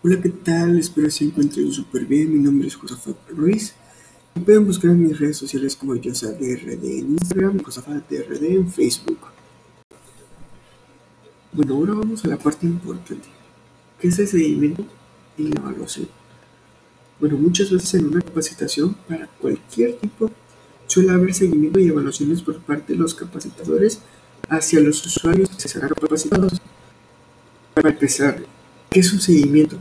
Hola, ¿qué tal? Espero se encuentren súper bien. Mi nombre es Josafat Ruiz. Me pueden buscar en mis redes sociales como YosaDRD en Instagram JosafatDRD en Facebook. Bueno, ahora vamos a la parte importante, que es el seguimiento y la evaluación. Bueno, muchas veces en una capacitación para cualquier tipo suele haber seguimiento y evaluaciones por parte de los capacitadores hacia los usuarios que se serán capacitados. Para empezar, ¿qué es un seguimiento?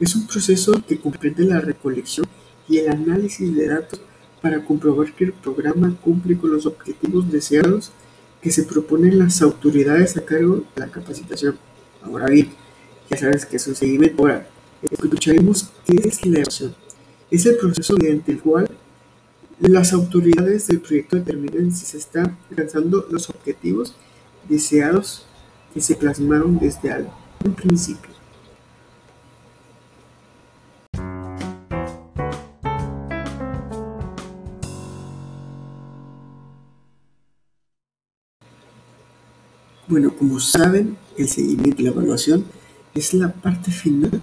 Es un proceso que comprende la recolección y el análisis de datos para comprobar que el programa cumple con los objetivos deseados que se proponen las autoridades a cargo de la capacitación. Ahora bien, ya sabes que es un seguimiento. Ahora, escucharemos qué es la evaluación. Es el proceso mediante el cual las autoridades del proyecto determinan si se están alcanzando los objetivos deseados que se plasmaron desde algún principio. Bueno, como saben, el seguimiento y la evaluación es la parte final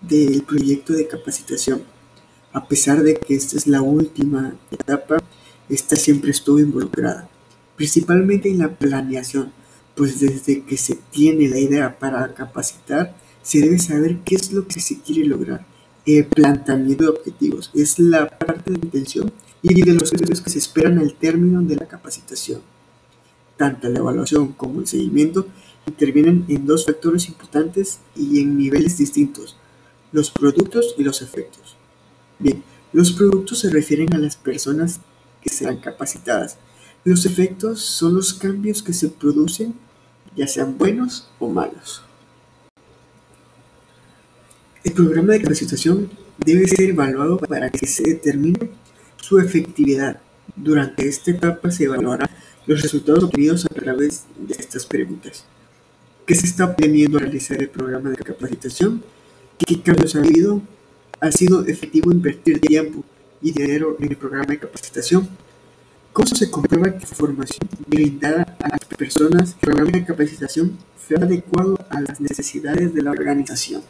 del proyecto de capacitación. A pesar de que esta es la última etapa, esta siempre estuvo involucrada, principalmente en la planeación, pues desde que se tiene la idea para capacitar, se debe saber qué es lo que se quiere lograr. El planteamiento de objetivos es la parte de intención y de los objetivos que se esperan al término de la capacitación. Tanto la evaluación como el seguimiento intervienen en dos factores importantes y en niveles distintos, los productos y los efectos. Bien, los productos se refieren a las personas que serán capacitadas. Los efectos son los cambios que se producen, ya sean buenos o malos. El programa de capacitación debe ser evaluado para que se determine su efectividad. Durante esta etapa se evaluará los resultados obtenidos a través de estas preguntas. ¿Qué se está aprendiendo a realizar el programa de capacitación? ¿Qué cambios ha habido? ¿Ha sido efectivo invertir tiempo y dinero en el programa de capacitación? ¿Cómo se comprueba que la formación brindada a las personas el programa de capacitación fue adecuado a las necesidades de la organización?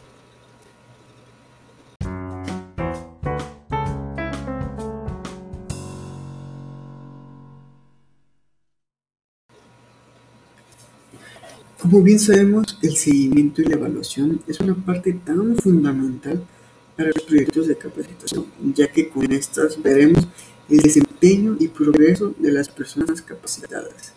Como bien sabemos, el seguimiento y la evaluación es una parte tan fundamental para los proyectos de capacitación, ya que con estas veremos el desempeño y progreso de las personas capacitadas.